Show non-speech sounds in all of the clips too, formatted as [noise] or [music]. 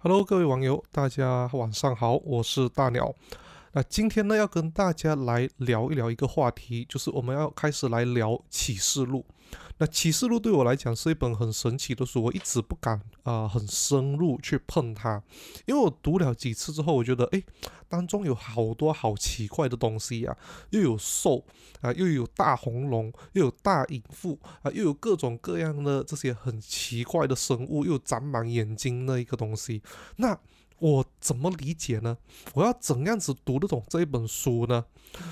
Hello，各位网友，大家晚上好，我是大鸟。那今天呢，要跟大家来聊一聊一个话题，就是我们要开始来聊启示录。那启示录对我来讲是一本很神奇的书，我一直不敢啊很深入去碰它，因为我读了几次之后，我觉得诶，当中有好多好奇怪的东西呀，又有兽啊，又有大红龙，又有大隐妇啊，又有各种各样的这些很奇怪的生物，又长满眼睛的一个东西，那。我怎么理解呢？我要怎样子读得懂这一本书呢？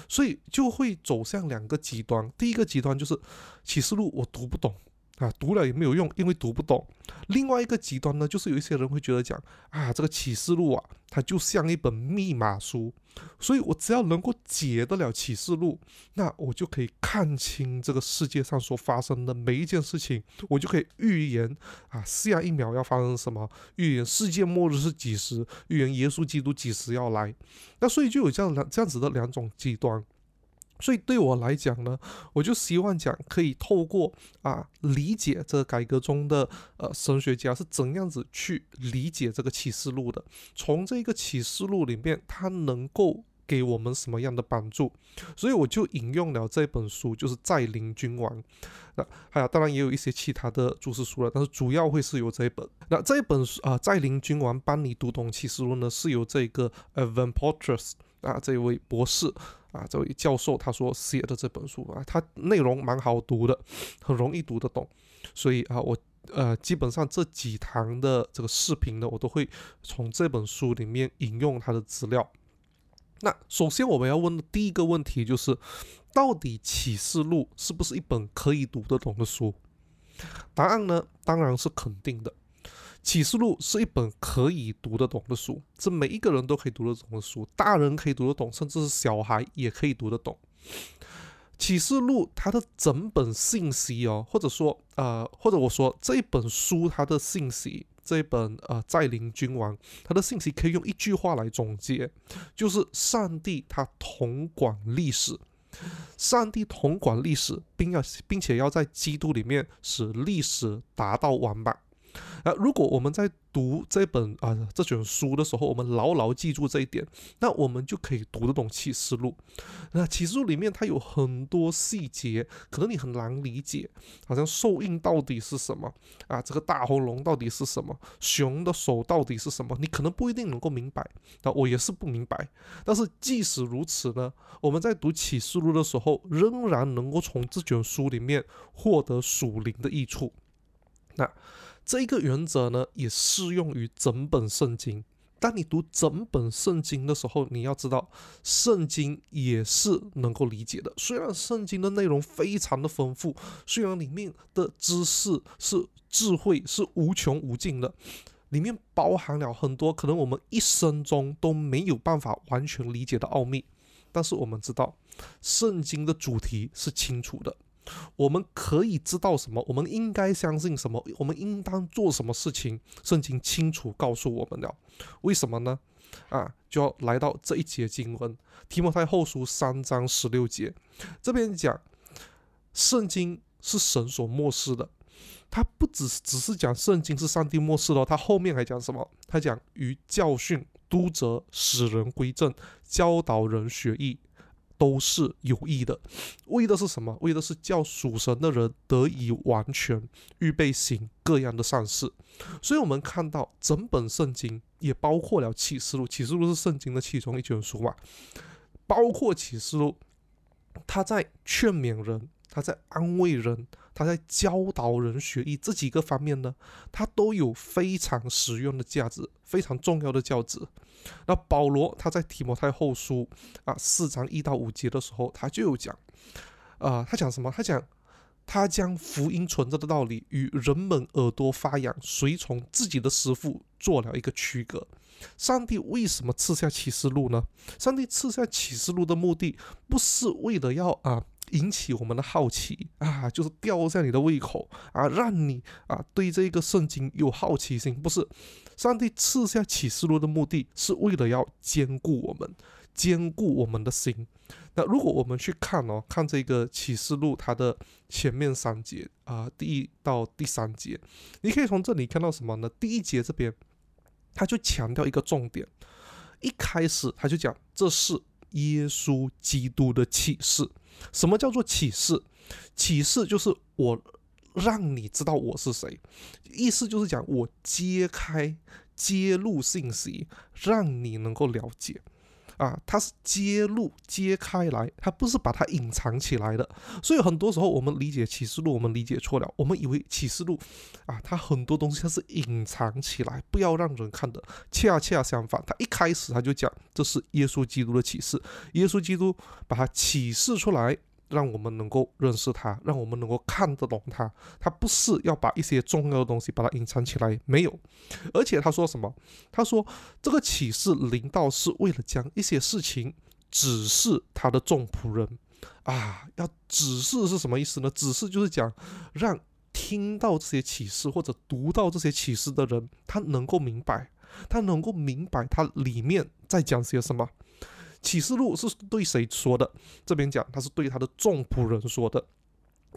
所以就会走向两个极端。第一个极端就是启示录我读不懂。啊，读了也没有用，因为读不懂。另外一个极端呢，就是有一些人会觉得讲啊，这个启示录啊，它就像一本密码书，所以我只要能够解得了启示录，那我就可以看清这个世界上所发生的每一件事情，我就可以预言啊，下一秒要发生什么，预言世界末日是几时，预言耶稣基督几时要来。那所以就有这样两这样子的两种极端。所以对我来讲呢，我就希望讲可以透过啊理解这个改革中的呃神学家是怎样子去理解这个启示录的，从这个启示录里面，它能够给我们什么样的帮助？所以我就引用了这本书，就是《在临君王》。那还有当然也有一些其他的注释书了，但是主要会是由这一本。那这一本啊，《在临君王》帮你读懂启示录呢，是由这个 Evan Portress 啊这位博士。啊，这位教授他说写的这本书啊，他内容蛮好读的，很容易读得懂，所以啊，我呃基本上这几堂的这个视频呢，我都会从这本书里面引用他的资料。那首先我们要问的第一个问题就是，到底启示录是不是一本可以读得懂的书？答案呢，当然是肯定的。启示录是一本可以读得懂的书，是每一个人都可以读得懂的书，大人可以读得懂，甚至是小孩也可以读得懂。启示录它的整本信息哦，或者说呃，或者我说这一本书它的信息，这一本呃在临君王它的信息可以用一句话来总结，就是上帝他统管历史，上帝统管历史，并要并且要在基督里面使历史达到完满。啊如果我们在读这本啊这卷书的时候，我们牢牢记住这一点，那我们就可以读得懂启示录。那启示录里面它有很多细节，可能你很难理解，好像兽印到底是什么啊？这个大红龙到底是什么？熊的手到底是什么？你可能不一定能够明白。那我也是不明白。但是即使如此呢，我们在读启示录的时候，仍然能够从这卷书里面获得属灵的益处。那。这一个原则呢，也适用于整本圣经。当你读整本圣经的时候，你要知道，圣经也是能够理解的。虽然圣经的内容非常的丰富，虽然里面的知识是智慧是无穷无尽的，里面包含了很多可能我们一生中都没有办法完全理解的奥秘，但是我们知道，圣经的主题是清楚的。我们可以知道什么？我们应该相信什么？我们应当做什么事情？圣经清楚告诉我们了。为什么呢？啊，就要来到这一节经文，提摩太后书三章十六节，这边讲，圣经是神所漠视的。他不只是只是讲圣经是上帝漠视的，他后面还讲什么？他讲于教训、督责、使人归正、教导人学艺。都是有益的，为的是什么？为的是叫属神的人得以完全，预备行各样的善事。所以，我们看到整本圣经也包括了启示录，启示录是圣经的其中一卷书嘛，包括启示录，他在劝勉人，他在安慰人，他在教导人学艺这几个方面呢，他都有非常实用的价值，非常重要的价值。那保罗他在提摩太后书啊四章一到五节的时候，他就有讲，啊，他讲什么？他讲他将福音存在的道理与人们耳朵发痒、随从自己的师傅做了一个区隔。上帝为什么赐下启示录呢？上帝赐下启示录的目的，不是为了要啊。引起我们的好奇啊，就是吊一下你的胃口啊，让你啊对这个圣经有好奇心。不是，上帝赐下启示录的目的是为了要兼顾我们，兼顾我们的心。那如果我们去看哦，看这个启示录它的前面三节啊，第一到第三节，你可以从这里看到什么呢？第一节这边，他就强调一个重点，一开始他就讲这是耶稣基督的启示。什么叫做启示？启示就是我让你知道我是谁，意思就是讲我揭开、揭露信息，让你能够了解。啊，它是揭露、揭开来，它不是把它隐藏起来的。所以很多时候我们理解启示录，我们理解错了。我们以为启示录啊，它很多东西它是隐藏起来，不要让人看的。恰恰相反，它一开始它就讲这是耶稣基督的启示，耶稣基督把它启示出来。让我们能够认识他，让我们能够看得懂他。他不是要把一些重要的东西把它隐藏起来，没有。而且他说什么？他说这个启示临到是为了将一些事情指示他的众仆人啊。要指示是什么意思呢？指示就是讲让听到这些启示或者读到这些启示的人，他能够明白，他能够明白他里面在讲些什么。启示录是对谁说的？这边讲他是对他的众仆人说的，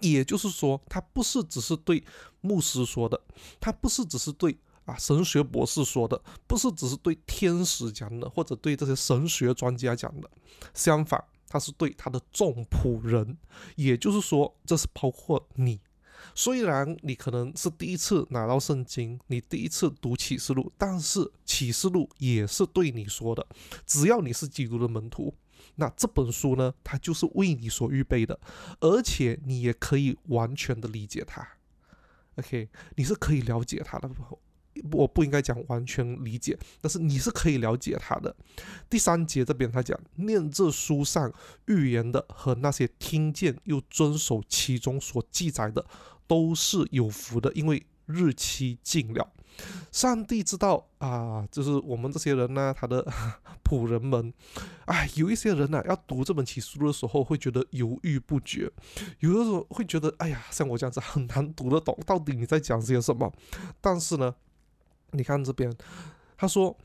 也就是说，他不是只是对牧师说的，他不是只是对啊神学博士说的，不是只是对天使讲的，或者对这些神学专家讲的。相反，他是对他的众仆人，也就是说，这是包括你。虽然你可能是第一次拿到圣经，你第一次读启示录，但是启示录也是对你说的。只要你是基督的门徒，那这本书呢，它就是为你所预备的，而且你也可以完全的理解它。OK，你是可以了解它的。我不应该讲完全理解，但是你是可以了解它的。第三节这边他讲，念这书上预言的和那些听见又遵守其中所记载的。都是有福的，因为日期近了。上帝知道啊，就是我们这些人呢，他的 [laughs] 仆人们，哎，有一些人呢，要读这本启示录的时候，会觉得犹豫不决，有的时候会觉得，哎呀，像我这样子很难读得懂，到底你在讲些什么？但是呢，你看这边，他说，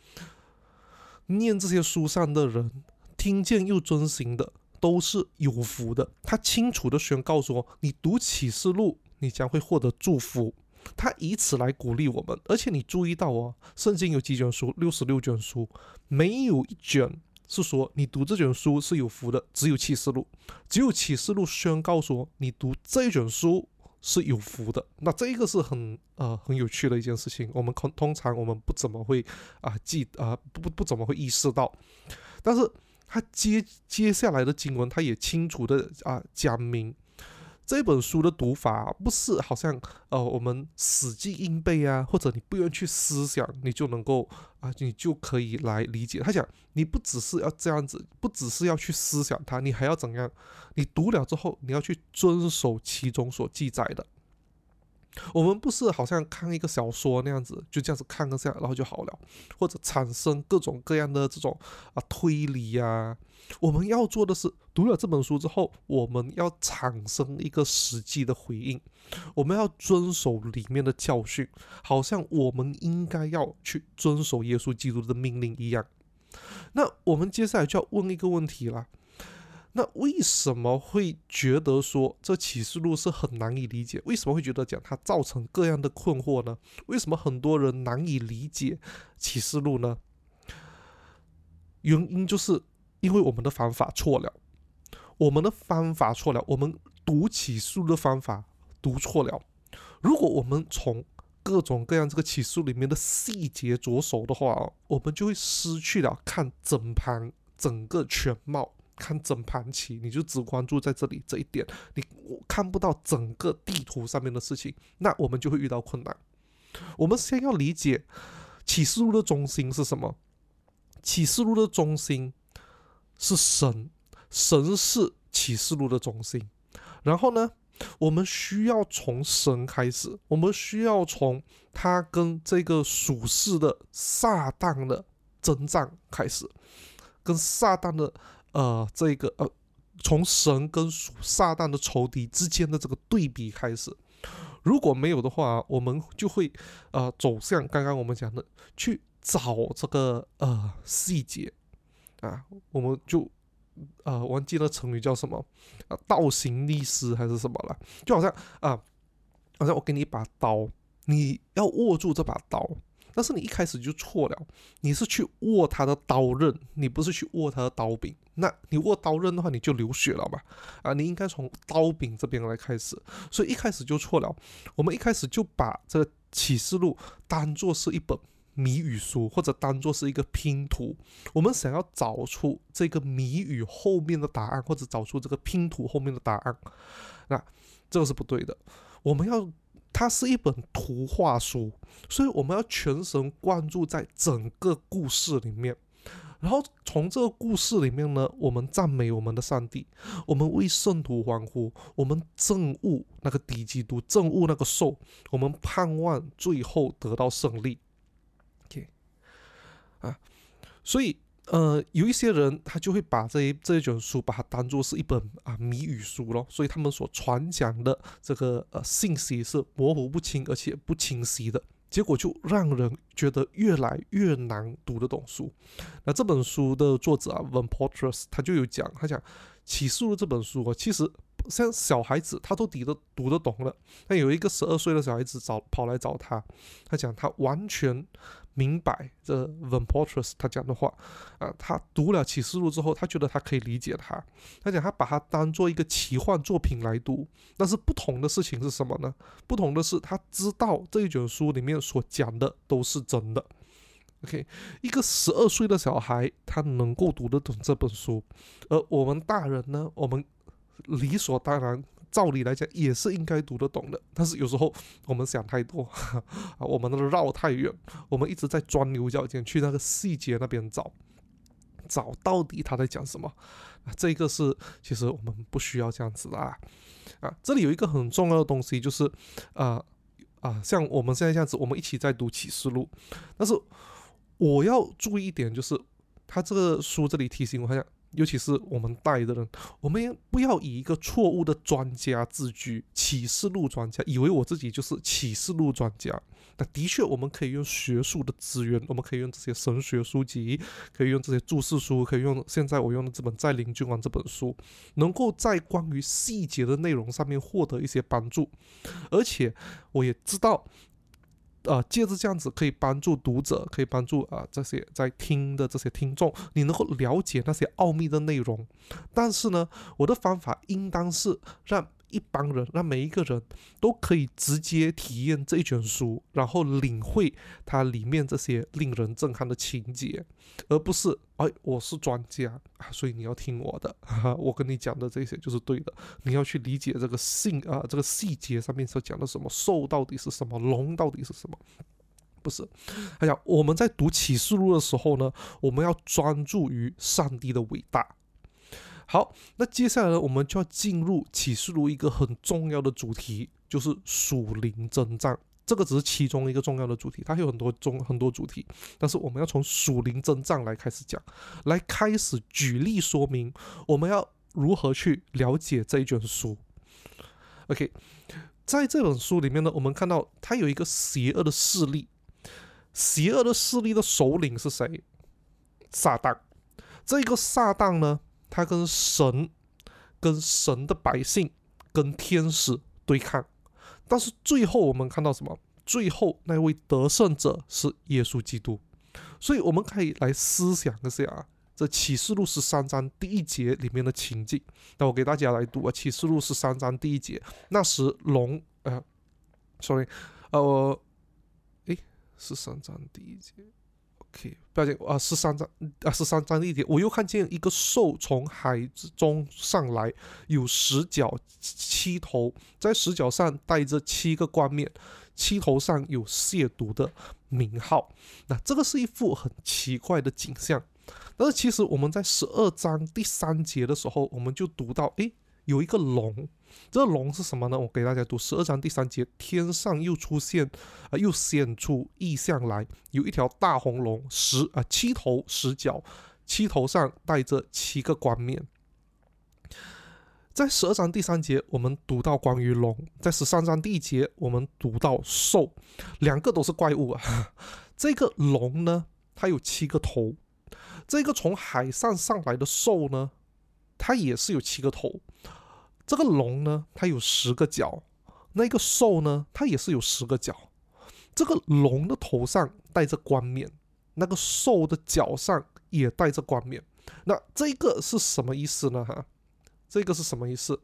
念这些书上的人，听见又遵行的，都是有福的。他清楚的宣告说，你读启示录。你将会获得祝福，他以此来鼓励我们。而且你注意到哦，圣经有几卷书？六十六卷书，没有一卷是说你读这卷书是有福的，只有启示录，只有启示录宣告说你读这卷书是有福的。那这一个是很呃很有趣的一件事情，我们通通常我们不怎么会啊记啊不不不怎么会意识到，但是他接接下来的经文，他也清楚的啊讲明。这本书的读法不是好像呃我们死记硬背啊，或者你不用去思想，你就能够啊，你就可以来理解。他讲你不只是要这样子，不只是要去思想它，你还要怎样？你读了之后，你要去遵守其中所记载的。我们不是好像看一个小说那样子，就这样子看个下，然后就好了，或者产生各种各样的这种啊推理呀。我们要做的是，读了这本书之后，我们要产生一个实际的回应，我们要遵守里面的教训，好像我们应该要去遵守耶稣基督的命令一样。那我们接下来就要问一个问题了。那为什么会觉得说这启示录是很难以理解？为什么会觉得讲它造成各样的困惑呢？为什么很多人难以理解启示录呢？原因就是因为我们的方法错了，我们的方法错了，我们读启示录的方法读错了。如果我们从各种各样这个启示里面的细节着手的话，我们就会失去了看整盘整个全貌。看整盘棋，你就只关注在这里这一点，你看不到整个地图上面的事情，那我们就会遇到困难。我们先要理解启示录的中心是什么？启示录的中心是神，神是启示录的中心。然后呢，我们需要从神开始，我们需要从他跟这个属世的撒旦的征战开始，跟撒旦的。呃，这个呃，从神跟撒旦的仇敌之间的这个对比开始，如果没有的话，我们就会呃走向刚刚我们讲的去找这个呃细节啊，我们就呃忘记了成语叫什么啊，倒行逆施还是什么了？就好像啊，好像我给你一把刀，你要握住这把刀，但是你一开始就错了，你是去握他的刀刃，你不是去握他的刀柄。那你握刀刃的话，你就流血了嘛？啊，你应该从刀柄这边来开始，所以一开始就错了。我们一开始就把这个启示录当做是一本谜语书，或者当做是一个拼图。我们想要找出这个谜语后面的答案，或者找出这个拼图后面的答案，那这个是不对的。我们要。它是一本图画书，所以我们要全神贯注在整个故事里面，然后从这个故事里面呢，我们赞美我们的上帝，我们为圣徒欢呼，我们憎恶那个敌基督，憎恶那个兽，我们盼望最后得到胜利。OK，啊，所以。呃，有一些人他就会把这一这一卷书把它当做是一本啊谜语书咯，所以他们所传讲的这个呃信息是模糊不清而且不清晰的，结果就让人觉得越来越难读得懂书。那这本书的作者啊，Van Portres，他就有讲，他讲启示录这本书啊，其实像小孩子他都读得读得懂了。但有一个十二岁的小孩子找跑来找他，他讲他完全。明白这 Van Portres 他讲的话啊，他读了启示录之后，他觉得他可以理解他。他讲他把它当做一个奇幻作品来读，但是不同的事情是什么呢？不同的是他知道这一卷书里面所讲的都是真的。OK，一个十二岁的小孩他能够读得懂这本书，而我们大人呢，我们理所当然。照理来讲也是应该读得懂的，但是有时候我们想太多 [laughs] 啊，我们都绕太远，我们一直在钻牛角尖，去那个细节那边找，找到底他在讲什么啊？这个是其实我们不需要这样子的啊啊！这里有一个很重要的东西，就是啊啊，像我们现在这样子，我们一起在读启示录，但是我要注意一点，就是他这个书这里提醒我，好像。尤其是我们带的人，我们不要以一个错误的专家自居，启示录专家，以为我自己就是启示录专家。那的确，我们可以用学术的资源，我们可以用这些神学书籍，可以用这些注释书，可以用现在我用的这本《在灵君王》这本书，能够在关于细节的内容上面获得一些帮助。而且，我也知道。呃，借着这样子可以帮助读者，可以帮助啊这些在听的这些听众，你能够了解那些奥秘的内容。但是呢，我的方法应当是让。一帮人，让每一个人都可以直接体验这一卷书，然后领会它里面这些令人震撼的情节，而不是哎，我是专家啊，[laughs] 所以你要听我的，哈 [laughs] 我跟你讲的这些就是对的。你要去理解这个性啊，这个细节上面所讲的什么兽到底是什么，龙到底是什么？不是。哎呀，我们在读启示录的时候呢，我们要专注于上帝的伟大。好，那接下来呢，我们就要进入启示录一个很重要的主题，就是属灵征战。这个只是其中一个重要的主题，它有很多中很多主题，但是我们要从属灵征战来开始讲，来开始举例说明我们要如何去了解这一卷书。OK，在这本书里面呢，我们看到它有一个邪恶的势力，邪恶的势力的首领是谁？撒旦。这个撒旦呢？他跟神、跟神的百姓、跟天使对抗，但是最后我们看到什么？最后那位得胜者是耶稣基督。所以我们可以来思想一下啊这启示录十三章第一节里面的情景。那我给大家来读啊，启示录十三章第一节。那时龙，呃，sorry，呃，诶，十三章第一节。OK，不要紧啊，十三章啊，十三章的一点，我又看见一个兽从海之中上来，有十角七头，在十角上带着七个冠冕，七头上有亵渎的名号。那这个是一幅很奇怪的景象。但是其实我们在十二章第三节的时候，我们就读到，诶，有一个龙。这龙是什么呢？我给大家读十二章第三节：天上又出现，啊，又显出异象来，有一条大红龙，十啊七头十角，七头上带着七个冠冕。在十二章第三节，我们读到关于龙；在十三章第一节，我们读到兽，两个都是怪物啊。[laughs] 这个龙呢，它有七个头；这个从海上上来的兽呢，它也是有七个头。这个龙呢，它有十个角；那个兽呢，它也是有十个角。这个龙的头上戴着冠冕，那个兽的脚上也戴着冠冕。那这个是什么意思呢？哈，这个是什么意思？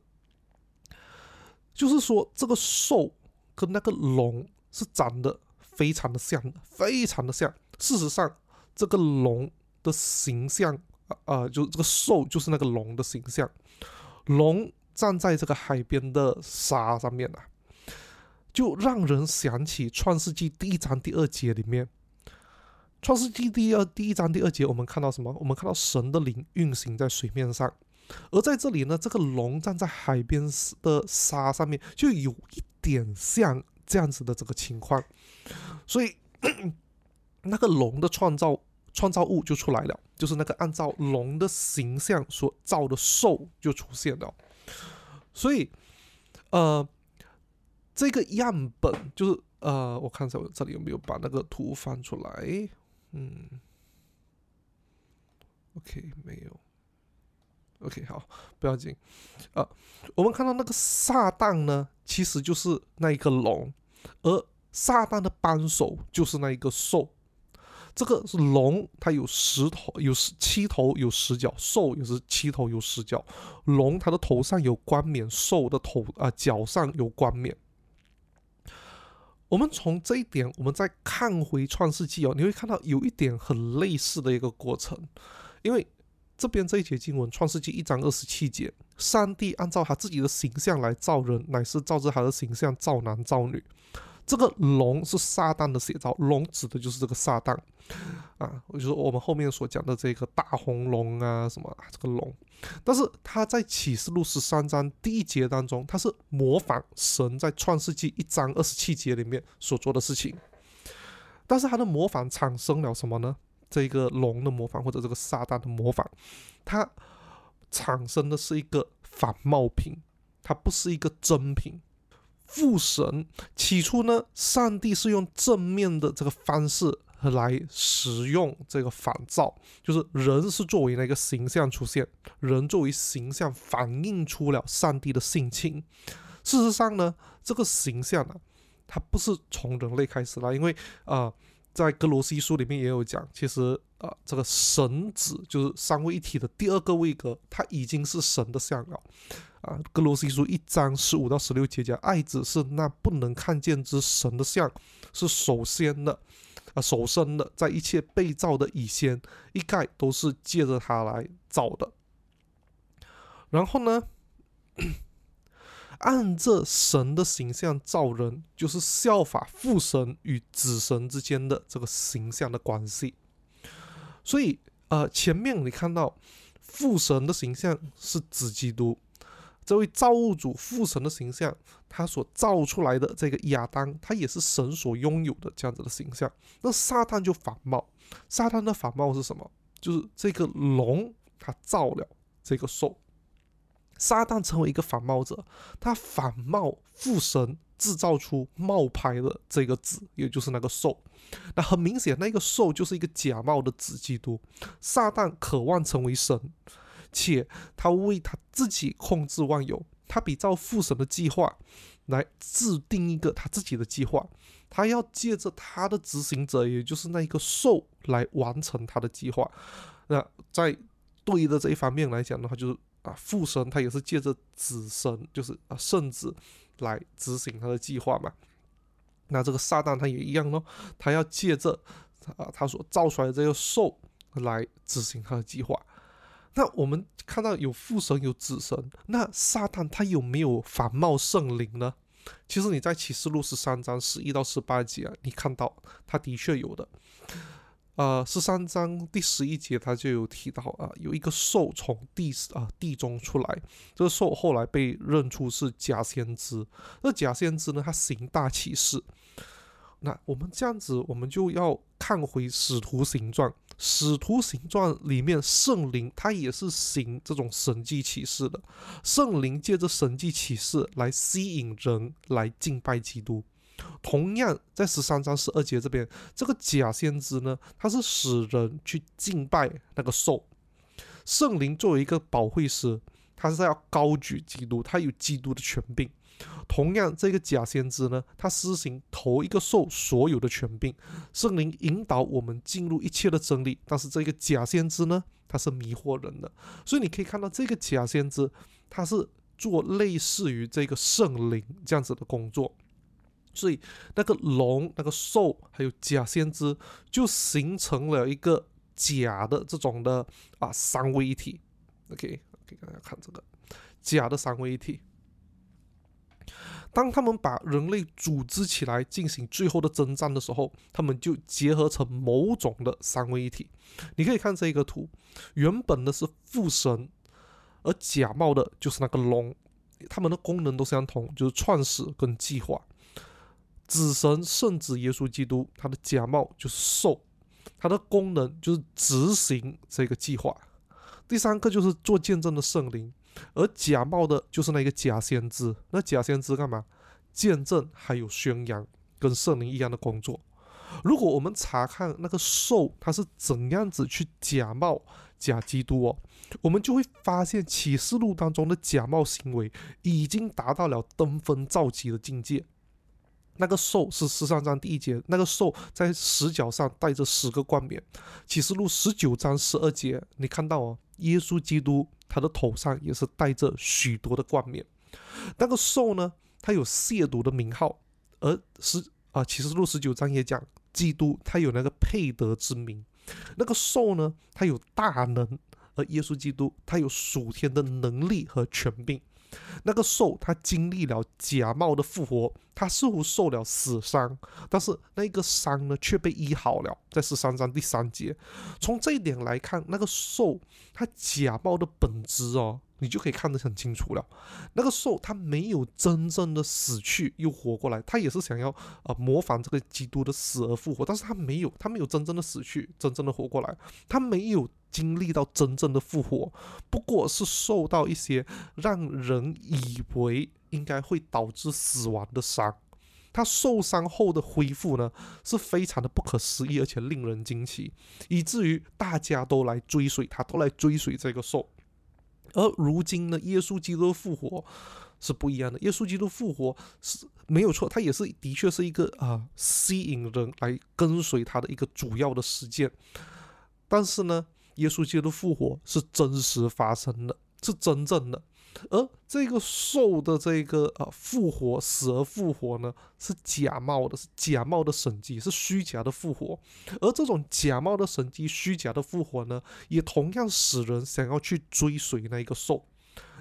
就是说这个兽跟那个龙是长得非常的像，非常的像。事实上，这个龙的形象，呃，就这个兽就是那个龙的形象。龙站在这个海边的沙上面啊，就让人想起《创世纪》第一章第二节里面，《创世纪》第二第一章第二节，我们看到什么？我们看到神的灵运行在水面上，而在这里呢，这个龙站在海边的沙上面，就有一点像这样子的这个情况，所以。[clears throat] 那个龙的创造创造物就出来了，就是那个按照龙的形象所造的兽就出现了。所以，呃，这个样本就是呃，我看一下我这里有没有把那个图翻出来。嗯，OK，没有。OK，好，不要紧。啊，我们看到那个撒旦呢，其实就是那一个龙，而撒旦的帮手就是那一个兽。这个是龙，它有十头，有十七头，有十角；兽也是七头，有十角。龙它的头上有冠冕，兽的头啊脚上有冠冕。我们从这一点，我们再看回创世纪哦，你会看到有一点很类似的一个过程，因为这边这一节经文，创世纪一章二十七节，上帝按照他自己的形象来造人，乃是照着他的形象造男造女。这个龙是撒旦的写照，龙指的就是这个撒旦啊，就是我们后面所讲的这个大红龙啊，什么这个龙，但是他在启示录十三章第一节当中，他是模仿神在创世纪一章二十七节里面所做的事情，但是他的模仿产生了什么呢？这个龙的模仿或者这个撒旦的模仿，它产生的是一个仿冒品，它不是一个真品。父神起初呢，上帝是用正面的这个方式来使用这个仿造，就是人是作为那个形象出现，人作为形象反映出了上帝的性情。事实上呢，这个形象呢，它不是从人类开始啦，因为啊，在格罗西书里面也有讲，其实啊，这个神子就是三位一体的第二个位格，它已经是神的像了。啊，格罗西书一章十五到十六节讲，爱子是那不能看见之神的像，是首先的，啊，首生的，在一切被造的以先，一概都是借着他来造的。然后呢，按着神的形象造人，就是效法父神与子神之间的这个形象的关系。所以，呃，前面你看到父神的形象是子基督。这位造物主父神的形象，他所造出来的这个亚当，他也是神所拥有的这样子的形象。那撒旦就反冒，撒旦的反冒是什么？就是这个龙，他造了这个兽。撒旦成为一个反冒者，他反冒父神制造出冒牌的这个子，也就是那个兽。那很明显，那个兽就是一个假冒的子基督。撒旦渴望成为神。且他为他自己控制万有，他比照父神的计划来制定一个他自己的计划，他要借着他的执行者，也就是那一个兽来完成他的计划。那在对应的这一方面来讲的话，就是啊，父神他也是借着子神，就是啊圣子来执行他的计划嘛。那这个撒旦他也一样咯，他要借着啊他所造出来的这个兽来执行他的计划。那我们看到有父神有子神，那撒旦他有没有反冒圣灵呢？其实你在启示录十三章十一到十八节啊，你看到他的确有的。呃，十三章第十一节他就有提到啊，有一个兽从地啊地中出来，这个兽后来被认出是假先知。那假先知呢，他行大启示。那我们这样子，我们就要看回使徒行传。使徒行传里面，圣灵他也是行这种神迹启示的。圣灵借着神迹启示来吸引人来敬拜基督。同样，在十三章十二节这边，这个假先知呢，他是使人去敬拜那个兽。圣灵作为一个保惠师，他是要高举基督，他有基督的权柄。同样，这个假先知呢，他施行头一个兽所有的权柄，圣灵引导我们进入一切的真理。但是这个假先知呢，他是迷惑人的，所以你可以看到这个假先知，他是做类似于这个圣灵这样子的工作。所以那个龙、那个兽还有假先知，就形成了一个假的这种的啊三位一体。OK，给大家看这个假的三位一体。当他们把人类组织起来进行最后的征战的时候，他们就结合成某种的三位一体。你可以看这个图，原本的是父神，而假冒的就是那个龙，他们的功能都相同，就是创始跟计划。子神圣子耶稣基督，他的假冒就是兽，他的功能就是执行这个计划。第三个就是做见证的圣灵，而假冒的就是那个假先知。那假先知干嘛？见证还有宣扬，跟圣灵一样的工作。如果我们查看那个兽，它是怎样子去假冒假基督哦，我们就会发现启示录当中的假冒行为已经达到了登峰造极的境界。那个兽是十三章第一节，那个兽在十角上带着十个冠冕。启示录十九章十二节，你看到哦，耶稣基督他的头上也是带着许多的冠冕。那个兽呢，它有亵渎的名号，而十啊启示录十九章也讲，基督他有那个配得之名。那个兽呢，它有大能，而耶稣基督他有属天的能力和权柄。那个兽，他经历了假冒的复活，他似乎受了死伤，但是那个伤呢却被医好了，在十三章第三节。从这一点来看，那个兽他假冒的本质哦，你就可以看得很清楚了。那个兽他没有真正的死去又活过来，他也是想要啊模仿这个基督的死而复活，但是他没有，他没有真正的死去，真正的活过来，他没有。经历到真正的复活，不过是受到一些让人以为应该会导致死亡的伤。他受伤后的恢复呢，是非常的不可思议，而且令人惊奇，以至于大家都来追随他，都来追随这个兽。而如今呢，耶稣基督复活是不一样的。耶稣基督复活是没有错，他也是的确是一个啊吸引人来跟随他的一个主要的事件。但是呢，耶稣基督复活是真实发生的，是真正的，而这个兽的这个呃复活，死而复活呢，是假冒的，是假冒的神迹，是虚假的复活。而这种假冒的神迹、虚假的复活呢，也同样使人想要去追随那一个兽。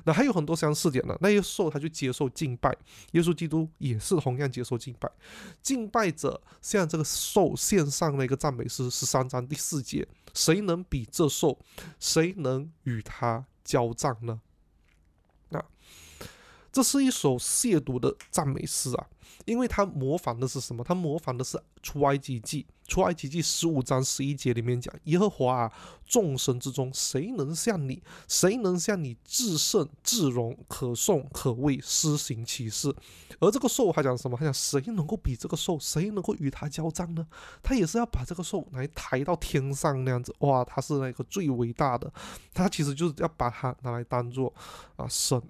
那还有很多相似点呢，那些兽他就接受敬拜，耶稣基督也是同样接受敬拜。敬拜者向这个兽献上了一个赞美诗，十三章第四节。谁能比这兽？谁能与他交战呢？这是一首亵渎的赞美诗啊！因为他模仿的是什么？他模仿的是出埃及记。出埃及记十五章十一节里面讲：“耶和华啊，众神之中，谁能像你？谁能像你至圣至荣，可颂可畏，施行其事？”而这个兽还讲什么？他讲谁能够比这个兽？谁能够与他交战呢？他也是要把这个兽来抬到天上那样子。哇，他是那个最伟大的，他其实就是要把它拿来当做啊神。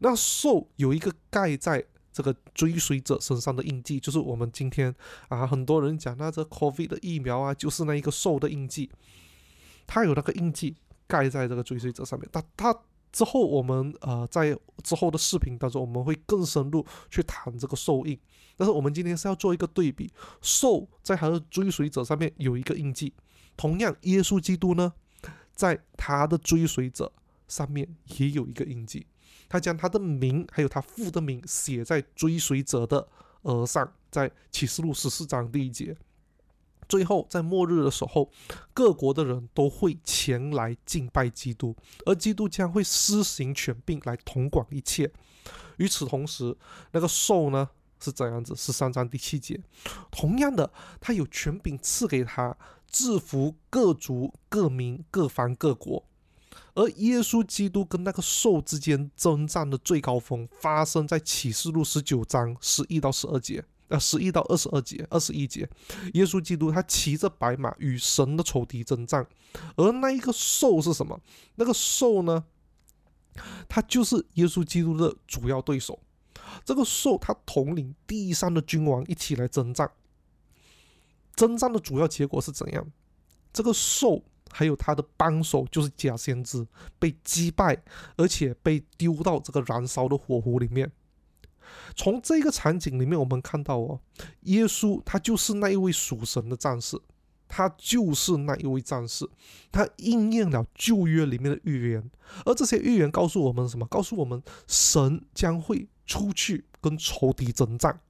那兽有一个盖在。这个追随者身上的印记，就是我们今天啊，很多人讲那这 COVID 的疫苗啊，就是那一个兽的印记，它有那个印记盖在这个追随者上面。但它之后，我们呃在之后的视频当中，我们会更深入去谈这个兽印。但是我们今天是要做一个对比，兽在它的追随者上面有一个印记，同样耶稣基督呢，在他的追随者上面也有一个印记。他将他的名还有他父的名写在追随者的额上，在启示录十四章第一节。最后，在末日的时候，各国的人都会前来敬拜基督，而基督将会施行权柄来统管一切。与此同时，那个兽呢是怎样子？十三章第七节，同样的，他有权柄赐给他，制服各族、各民、各方、各国。而耶稣基督跟那个兽之间征战的最高峰，发生在启示录十九章十一到十二节，呃，十一到二十二节，二十一节，耶稣基督他骑着白马与神的仇敌征战，而那一个兽是什么？那个兽呢？他就是耶稣基督的主要对手。这个兽他统领地上的君王一起来征战。征战的主要结果是怎样？这个兽还有他的帮手就是假先知被击败，而且被丢到这个燃烧的火湖里面。从这个场景里面，我们看到哦，耶稣他就是那一位属神的战士，他就是那一位战士，他应验了旧约里面的预言。而这些预言告诉我们什么？告诉我们神将会出去跟仇敌征战，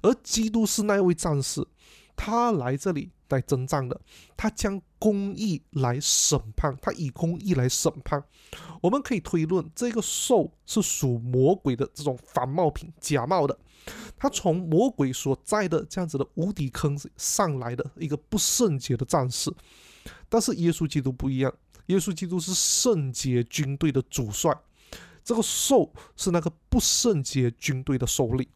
而基督是那一位战士，他来这里。来征战的，他将公义来审判，他以公义来审判。我们可以推论，这个兽是属魔鬼的这种仿冒品、假冒的，他从魔鬼所在的这样子的无底坑上来的一个不圣洁的战士。但是耶稣基督不一样，耶稣基督是圣洁军队的主帅，这个兽是那个不圣洁军队的首领。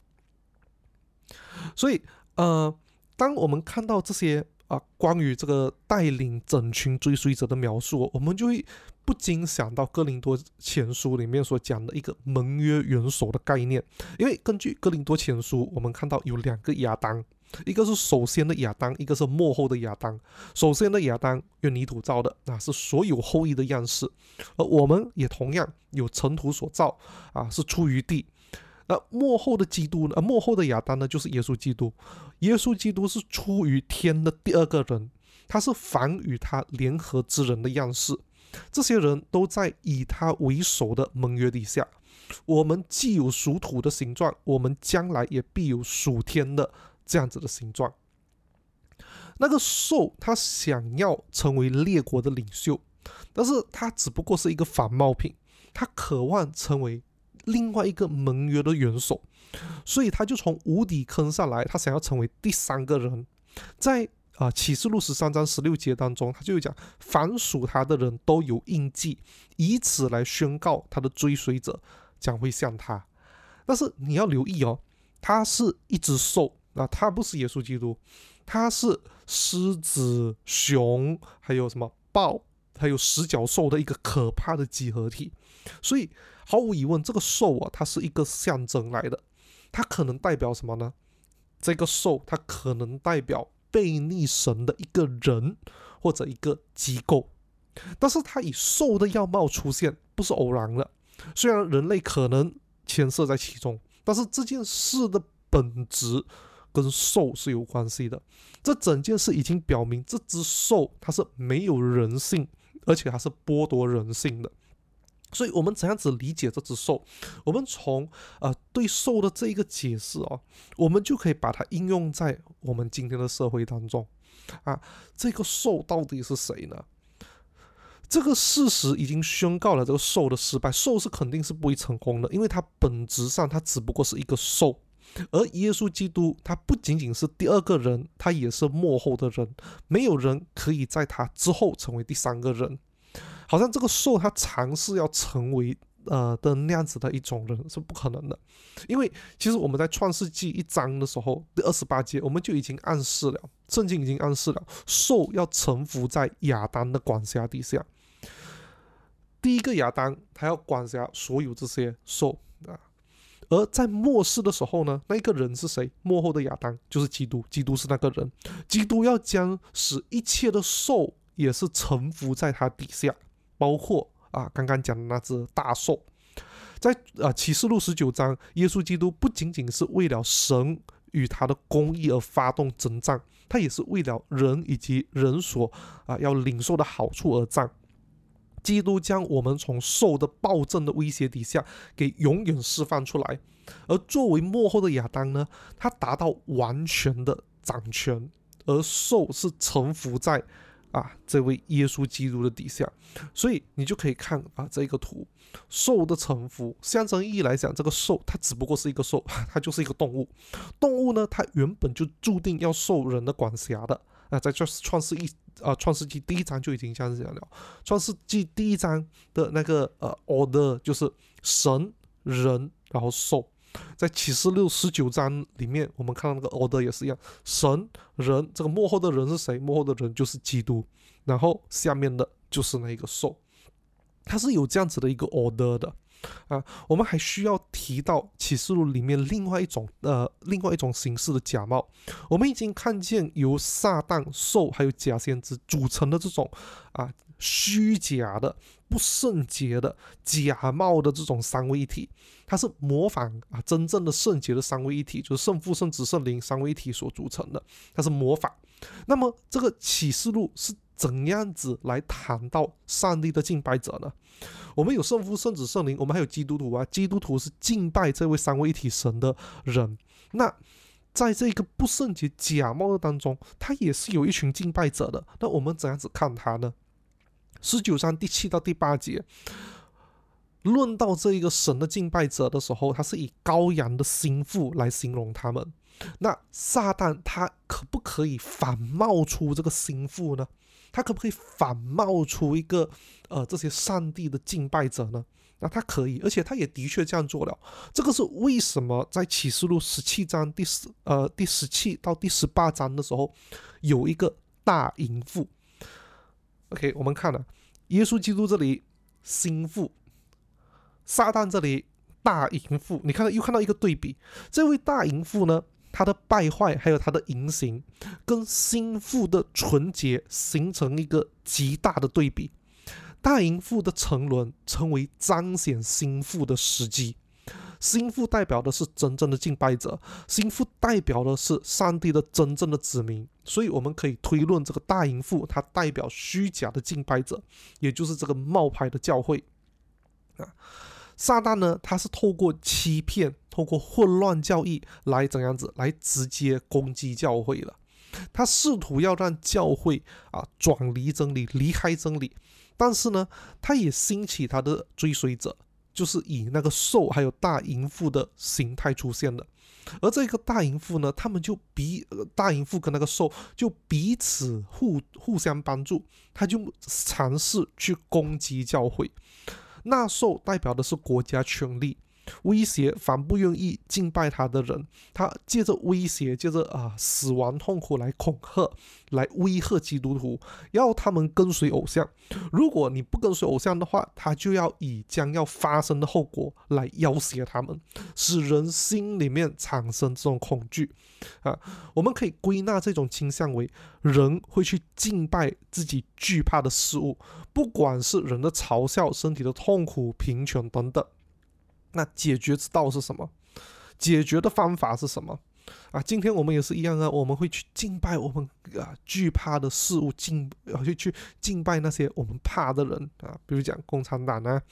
所以，呃，当我们看到这些。啊，关于这个带领整群追随者的描述，我们就会不禁想到《哥林多前书》里面所讲的一个盟约元首的概念。因为根据《哥林多前书》，我们看到有两个亚当，一个是首先的亚当，一个是幕后的亚当。首先的亚当用泥土造的，那是所有后裔的样式；而我们也同样有尘土所造，啊，是出于地。那幕后的基督呢？幕后的亚当呢？就是耶稣基督。耶稣基督是出于天的第二个人，他是凡与他联合之人的样式。这些人都在以他为首的盟约底下。我们既有属土的形状，我们将来也必有属天的这样子的形状。那个兽，他想要成为列国的领袖，但是他只不过是一个仿冒品，他渴望成为。另外一个盟约的元首，所以他就从无底坑上来，他想要成为第三个人。在啊启示录十三章十六节当中，他就讲，凡属他的人都有印记，以此来宣告他的追随者将会像他。但是你要留意哦，他是一只兽啊，他不是耶稣基督，他是狮子、熊，还有什么豹，还有十角兽的一个可怕的集合体，所以。毫无疑问，这个兽啊，它是一个象征来的，它可能代表什么呢？这个兽它可能代表被逆神的一个人或者一个机构，但是它以兽的样貌出现不是偶然的。虽然人类可能牵涉在其中，但是这件事的本质跟兽是有关系的。这整件事已经表明，这只兽它是没有人性，而且它是剥夺人性的。所以，我们怎样子理解这只兽？我们从呃对兽的这一个解释哦，我们就可以把它应用在我们今天的社会当中啊。这个兽到底是谁呢？这个事实已经宣告了这个兽的失败，兽是肯定是不会成功的，因为它本质上它只不过是一个兽。而耶稣基督他不仅仅是第二个人，他也是幕后的人，没有人可以在他之后成为第三个人。好像这个兽，他尝试要成为呃的那样子的一种人是不可能的，因为其实我们在创世纪一章的时候，第二十八节我们就已经暗示了，圣经已经暗示了，兽要臣服在亚当的管辖底下。第一个亚当，他要管辖所有这些兽啊，而在末世的时候呢，那一个人是谁？幕后的亚当就是基督，基督是那个人，基督要将使一切的兽也是臣服在他底下。包括啊，刚刚讲的那只大兽，在啊启示录十九章，耶稣基督不仅仅是为了神与他的公义而发动征战，他也是为了人以及人所啊要领受的好处而战。基督将我们从兽的暴政的威胁底下给永远释放出来，而作为幕后的亚当呢，他达到完全的掌权，而兽是臣服在。啊，这位耶稣基督的底下，所以你就可以看啊，这个图，兽的臣服，象征意义来讲，这个兽它只不过是一个兽，[laughs] 它就是一个动物。动物呢，它原本就注定要受人的管辖的。啊，在创创世一啊，创世纪第一章就已经这样子讲了。创世纪第一章的那个呃 order 就是神、人，然后兽。在启示录十九章里面，我们看到那个 order 也是一样，神人这个幕后的人是谁？幕后的人就是基督，然后下面的就是那一个兽，它是有这样子的一个 order 的。啊，我们还需要提到启示录里面另外一种呃另外一种形式的假冒。我们已经看见由撒旦、兽还有假先知组成的这种啊虚假的、不圣洁的、假冒的这种三位一体，它是模仿啊真正的圣洁的三位一体，就是圣父、圣子、圣灵三位一体所组成的，它是模仿。那么这个启示录是怎样子来谈到上帝的敬拜者呢？我们有圣父、圣子、圣灵，我们还有基督徒啊。基督徒是敬拜这位三位一体神的人。那在这个不圣洁假冒的当中，他也是有一群敬拜者的。那我们怎样子看他呢？十九章第七到第八节，论到这一个神的敬拜者的时候，他是以羔羊的心腹来形容他们。那撒旦他可不可以反冒出这个心腹呢？他可不可以反冒出一个呃这些上帝的敬拜者呢？那他可以，而且他也的确这样做了。这个是为什么在启示录十七章第十呃第十七到第十八章的时候有一个大淫妇？OK，我们看了耶稣基督这里心腹，撒旦这里大淫妇，你看到又看到一个对比，这位大淫妇呢？她的败坏，还有她的淫行，跟心腹的纯洁形成一个极大的对比。大淫妇的沉沦，成为彰显心腹的时机。心腹代表的是真正的敬拜者，心腹代表的是上帝的真正的子民。所以我们可以推论，这个大淫妇它代表虚假的敬拜者，也就是这个冒牌的教会啊。撒旦呢，他是透过欺骗、透过混乱教义来怎样子来直接攻击教会了。他试图要让教会啊转离真理、离开真理，但是呢，他也兴起他的追随者，就是以那个兽还有大淫妇的形态出现的。而这个大淫妇呢，他们就彼大淫妇跟那个兽就彼此互互相帮助，他就尝试去攻击教会。那兽代表的是国家权力，威胁凡不愿意敬拜他的人，他借着威胁，借着啊死亡痛苦来恐吓，来威吓基督徒，要他们跟随偶像。如果你不跟随偶像的话，他就要以将要发生的后果来要挟他们，使人心里面产生这种恐惧。啊，我们可以归纳这种倾向为人会去敬拜自己惧怕的事物，不管是人的嘲笑、身体的痛苦、贫穷等等。那解决之道是什么？解决的方法是什么？啊，今天我们也是一样啊，我们会去敬拜我们啊惧怕的事物，敬啊就去敬拜那些我们怕的人啊，比如讲共产党啊，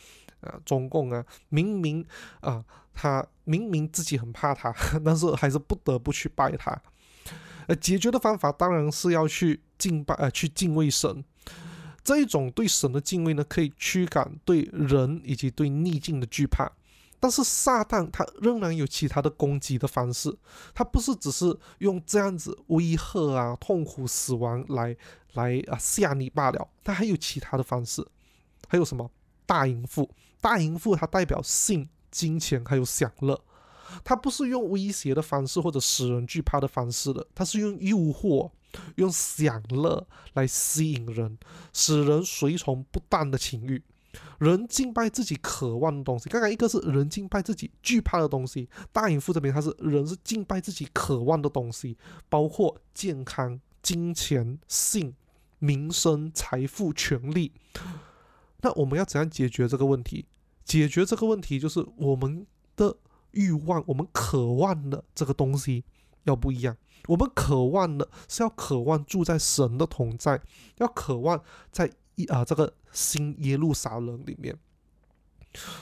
啊中共啊，明明啊他明明自己很怕他，[laughs] 但是还是不得不去拜他。呃，解决的方法当然是要去敬拜呃去敬畏神。这一种对神的敬畏呢，可以驱赶对人以及对逆境的惧怕。但是撒旦他仍然有其他的攻击的方式，他不是只是用这样子威吓啊、痛苦、死亡来来啊吓你罢了，他还有其他的方式，还有什么大淫妇？大淫妇它代表性、金钱还有享乐，他不是用威胁的方式或者使人惧怕的方式的，他是用诱惑、用享乐来吸引人，使人随从不当的情欲。人敬拜自己渴望的东西，刚刚一个是人敬拜自己惧怕的东西，大隐夫这边他是人是敬拜自己渴望的东西，包括健康、金钱、性、名声、财富、权利。那我们要怎样解决这个问题？解决这个问题就是我们的欲望，我们渴望的这个东西要不一样。我们渴望的是要渴望住在神的同在，要渴望在。一啊，这个新耶路撒冷里面，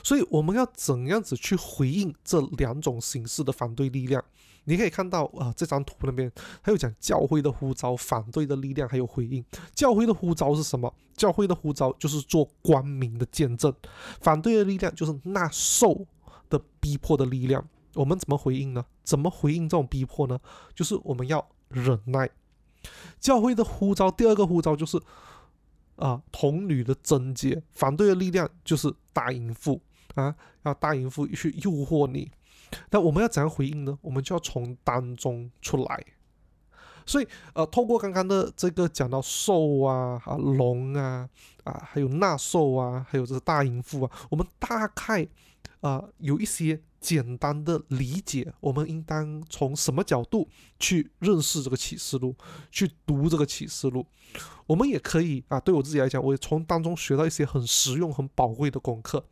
所以我们要怎样子去回应这两种形式的反对力量？你可以看到啊，这张图那边还有讲教会的呼召、反对的力量，还有回应。教会的呼召是什么？教会的呼召就是做光明的见证，反对的力量就是那受的逼迫的力量。我们怎么回应呢？怎么回应这种逼迫呢？就是我们要忍耐。教会的呼召，第二个呼召就是。啊，童女的贞洁，反对的力量就是大淫妇啊，要大淫妇去诱惑你。那我们要怎样回应呢？我们就要从当中出来。所以呃，透过刚刚的这个讲到兽啊、啊龙啊、啊还有纳兽啊，还有这个大淫妇啊，我们大概啊有一些简单的理解，我们应当从什么角度去认识这个启示录，去读这个启示录。我们也可以啊，对我自己来讲，我也从当中学到一些很实用、很宝贵的功课。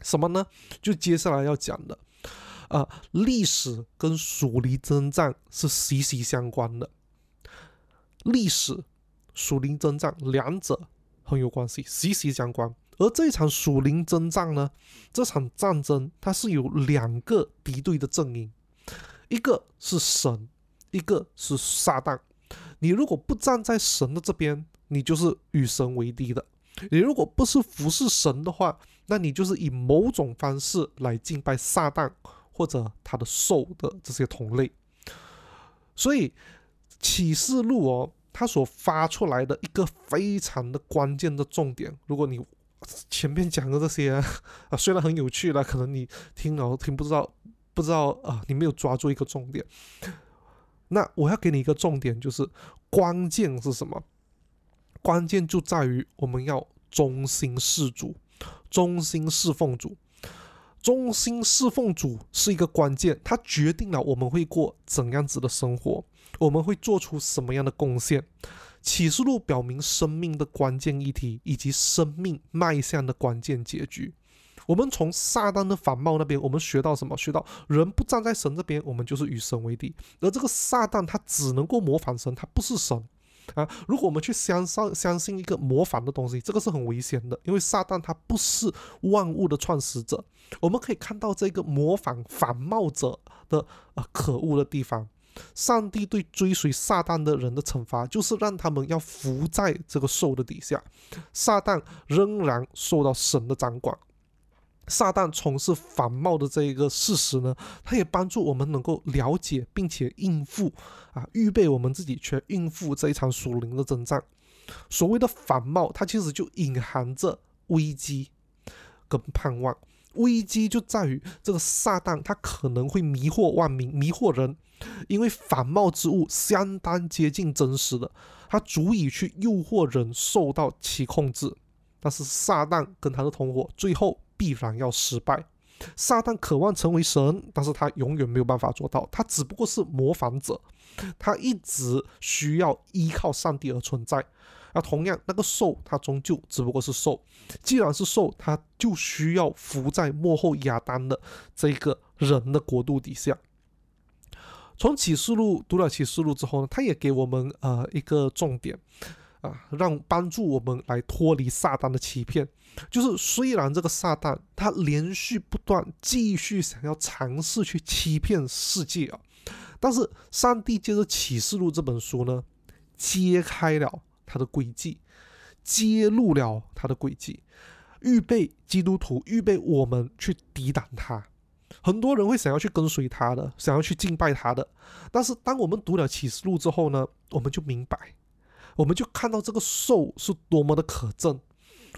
什么呢？就接下来要讲的。啊，历史跟属灵征战是息息相关的。历史、属灵征战两者很有关系，息息相关。而这一场属灵征战呢，这场战争它是有两个敌对的阵营，一个是神，一个是撒旦。你如果不站在神的这边，你就是与神为敌的；你如果不是服侍神的话，那你就是以某种方式来敬拜撒旦。或者他的兽的这些同类，所以启示录哦，它所发出来的一个非常的关键的重点，如果你前面讲的这些啊，[laughs] 虽然很有趣了，可能你听了听不知道，不知道啊，你没有抓住一个重点。那我要给你一个重点，就是关键是什么？关键就在于我们要忠心事主，忠心侍奉主。忠心侍奉主是一个关键，它决定了我们会过怎样子的生活，我们会做出什么样的贡献。启示录表明生命的关键议题以及生命迈向的关键结局。我们从撒旦的反貌那边，我们学到什么？学到人不站在神这边，我们就是与神为敌。而这个撒旦他只能够模仿神，他不是神。啊，如果我们去相信相信一个模仿的东西，这个是很危险的，因为撒旦他不是万物的创始者。我们可以看到这个模仿反冒者的啊可恶的地方。上帝对追随撒旦的人的惩罚，就是让他们要伏在这个兽的底下，撒旦仍然受到神的掌管。撒旦从事反冒的这一个事实呢，它也帮助我们能够了解并且应付啊，预备我们自己去应付这一场属灵的征战。所谓的反冒，它其实就隐含着危机跟盼望。危机就在于这个撒旦，他可能会迷惑万民，迷惑人，因为反冒之物相当接近真实的，它足以去诱惑人受到其控制。但是撒旦跟他的同伙最后。必然要失败。撒旦渴望成为神，但是他永远没有办法做到。他只不过是模仿者，他一直需要依靠上帝而存在。那同样，那个兽，它终究只不过是兽。既然是兽，它就需要伏在幕后亚当的这个人的国度底下。从启示录读了启示录之后呢，他也给我们呃一个重点。啊，让帮助我们来脱离撒旦的欺骗。就是虽然这个撒旦他连续不断继续想要尝试去欺骗世界啊，但是上帝借着启示录这本书呢，揭开了他的诡计，揭露了他的诡计，预备基督徒，预备我们去抵挡他。很多人会想要去跟随他的，想要去敬拜他的。但是当我们读了启示录之后呢，我们就明白。我们就看到这个兽是多么的可憎，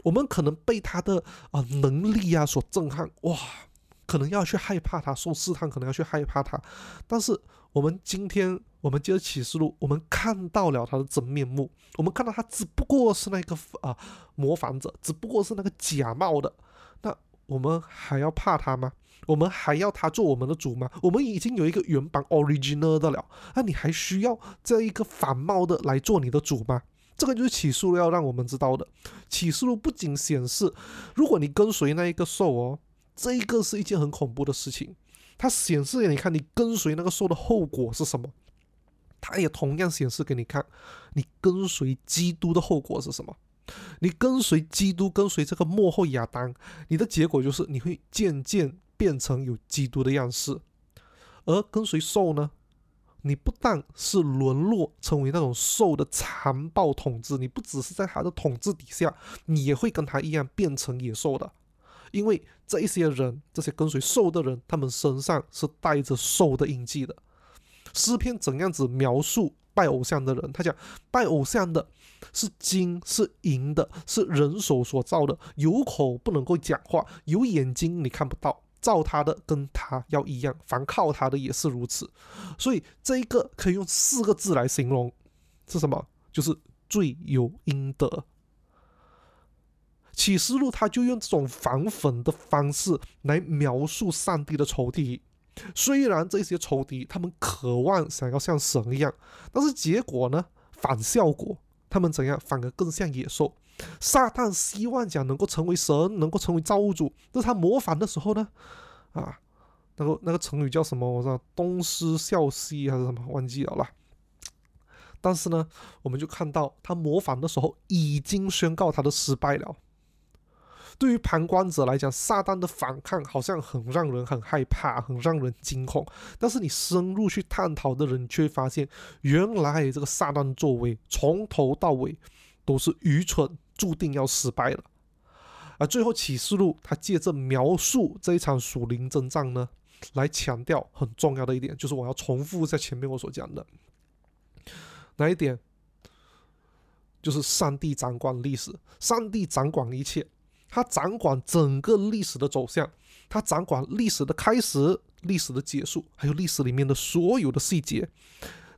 我们可能被他的啊能力啊所震撼，哇，可能要去害怕他，受试探可能要去害怕他。但是我们今天，我们接着启示录，我们看到了他的真面目，我们看到他只不过是那个啊模仿者，只不过是那个假冒的，那我们还要怕他吗？我们还要他做我们的主吗？我们已经有一个原版 original 的了，那你还需要这一个反冒的来做你的主吗？这个就是启示录要让我们知道的。启示录不仅显示，如果你跟随那一个兽哦，这一个是一件很恐怖的事情。它显示给你看，你跟随那个兽的后果是什么？它也同样显示给你看，你跟随基督的后果是什么？你跟随基督，跟随这个幕后亚当，你的结果就是你会渐渐。变成有基督的样式，而跟随兽呢？你不但是沦落成为那种兽的残暴统治，你不只是在他的统治底下，你也会跟他一样变成野兽的。因为这一些人，这些跟随兽的人，他们身上是带着兽的印记的。诗篇怎样子描述拜偶像的人？他讲拜偶像的是金是银的，是人手所造的，有口不能够讲话，有眼睛你看不到。造他的跟他要一样，凡靠他的也是如此。所以这一个可以用四个字来形容，是什么？就是罪有应得。启示录他就用这种反讽的方式来描述上帝的仇敌。虽然这些仇敌他们渴望想要像神一样，但是结果呢？反效果，他们怎样？反而更像野兽。撒旦希望讲能够成为神，能够成为造物主，但是他模仿的时候呢？啊，那个那个成语叫什么？我说东施效颦还是什么？忘记了啦。但是呢，我们就看到他模仿的时候，已经宣告他的失败了。对于旁观者来讲，撒旦的反抗好像很让人很害怕，很让人惊恐。但是你深入去探讨的人，却发现，原来这个撒旦作为从头到尾都是愚蠢，注定要失败了。而最后启示录，他借着描述这一场属灵征战呢，来强调很重要的一点，就是我要重复在前面我所讲的哪一点，就是上帝掌管历史，上帝掌管一切。他掌管整个历史的走向，他掌管历史的开始、历史的结束，还有历史里面的所有的细节。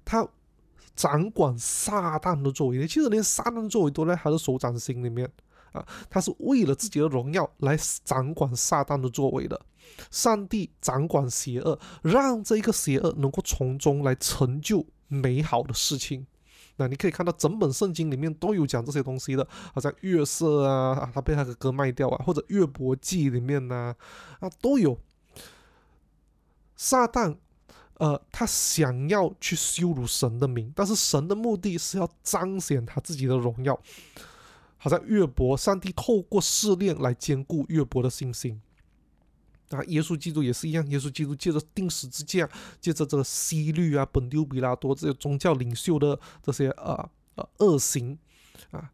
他掌管撒旦的作为，其实连撒旦的作为都在他的手掌心里面啊！他是为了自己的荣耀来掌管撒旦的作为的。上帝掌管邪恶，让这一个邪恶能够从中来成就美好的事情。那你可以看到整本圣经里面都有讲这些东西的，好像约瑟啊，他被他的哥卖掉啊，或者约伯记里面呢，啊都有。撒旦，呃，他想要去羞辱神的名，但是神的目的是要彰显他自己的荣耀。好像约伯，上帝透过试炼来兼顾约伯的信心。啊，耶稣基督也是一样，耶稣基督借着钉十字架，借着这个希律啊、本丢比拉多这些宗教领袖的这些呃呃恶行啊，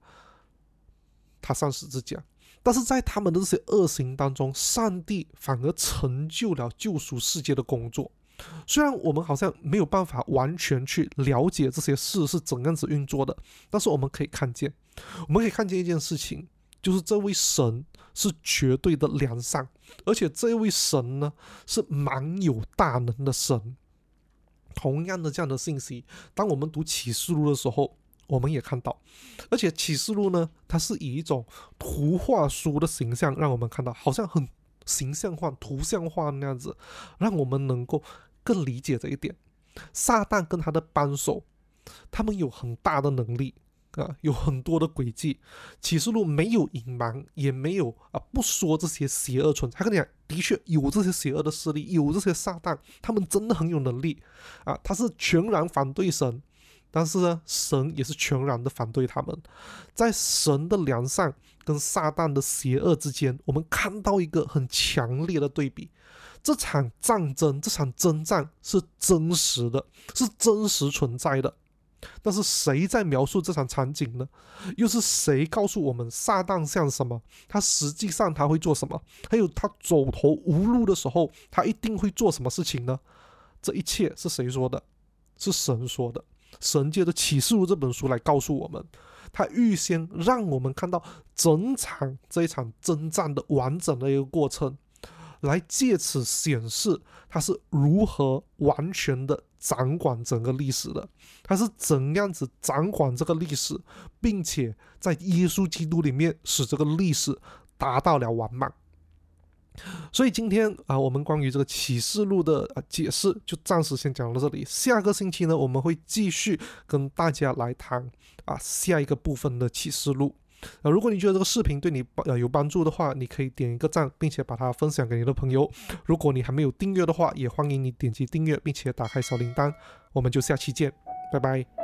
他上十字架。但是在他们的这些恶行当中，上帝反而成就了救赎世界的工作。虽然我们好像没有办法完全去了解这些事是怎样子运作的，但是我们可以看见，我们可以看见一件事情，就是这位神。是绝对的良善，而且这位神呢是蛮有大能的神。同样的这样的信息，当我们读启示录的时候，我们也看到，而且启示录呢，它是以一种图画书的形象让我们看到，好像很形象化、图像化那样子，让我们能够更理解这一点。撒旦跟他的帮手，他们有很大的能力。啊，有很多的诡计，启示录没有隐瞒，也没有啊不说这些邪恶存在。他跟你讲，的确有这些邪恶的势力，有这些撒旦，他们真的很有能力啊。他是全然反对神，但是呢，神也是全然的反对他们。在神的良善跟撒旦的邪恶之间，我们看到一个很强烈的对比。这场战争，这场征战是真实的，是真实存在的。但是谁在描述这场场景呢？又是谁告诉我们撒旦像什么？他实际上他会做什么？还有他走投无路的时候，他一定会做什么事情呢？这一切是谁说的？是神说的。神界的启示录这本书来告诉我们，他预先让我们看到整场这一场征战的完整的一个过程。来借此显示他是如何完全的掌管整个历史的，他是怎样子掌管这个历史，并且在耶稣基督里面使这个历史达到了完满。所以今天啊，我们关于这个启示录的啊解释就暂时先讲到这里。下个星期呢，我们会继续跟大家来谈啊下一个部分的启示录。呃，如果你觉得这个视频对你呃有帮助的话，你可以点一个赞，并且把它分享给你的朋友。如果你还没有订阅的话，也欢迎你点击订阅，并且打开小铃铛。我们就下期见，拜拜。